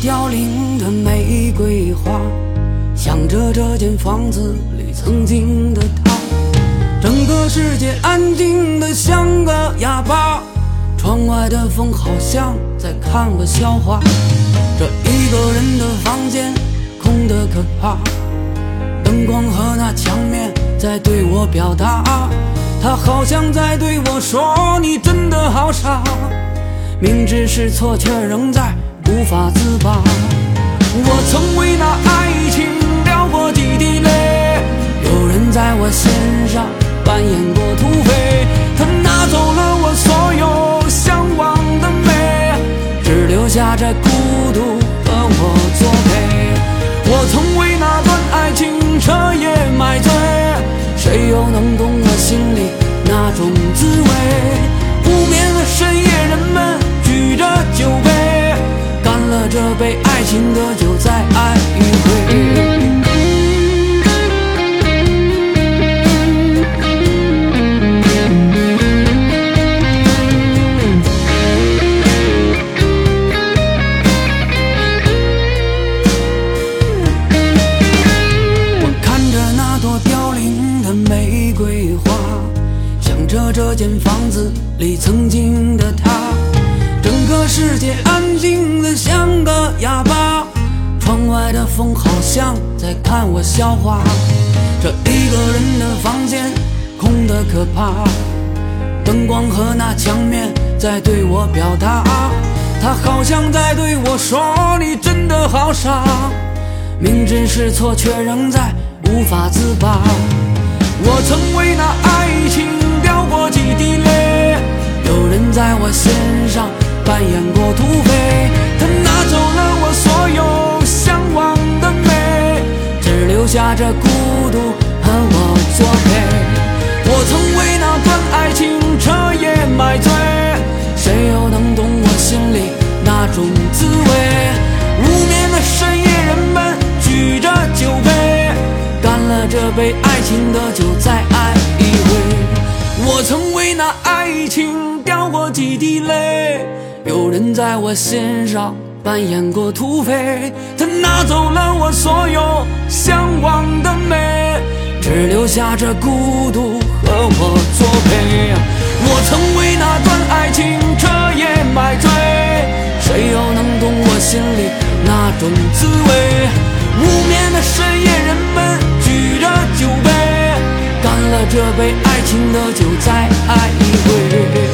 凋零的玫瑰花，想着这间房子里曾经的他。整个世界安静的像个哑巴，窗外的风好像在看我笑话。这一个人的房间空得可怕，灯光和那墙面在对我表达，他好像在对我说：“你真的好傻。”明知是错，却仍在无法自拔。我曾为那爱情掉过几滴泪，有人在我心上扮演过土匪，他拿走了我所有向往的美，只留下这孤这间房子里曾经的他。整个世界安静的像个哑巴，窗外的风好像在看我笑话。这一个人的房间空得可怕，灯光和那墙面在对我表达，他好像在对我说：“你真的好傻。”明知是错，却仍在无法自拔。我心上。扮演过土匪，他拿走了我所有向往的美，只留下这孤独和我作陪。我曾为那段爱情彻夜买醉，谁又能懂我心里那种滋味？无眠的深夜，人们举着酒杯，干了这杯爱情的酒，再爱一回。我曾为那爱情几滴泪。有人在我心上扮演过土匪，他拿走了我所有向往的美，只留下这孤独和我作陪。我曾为那段爱情彻夜买醉，谁又能懂我心里那种滋味？无眠的深夜，人们举着酒杯，干了这杯爱情的酒，再爱一回。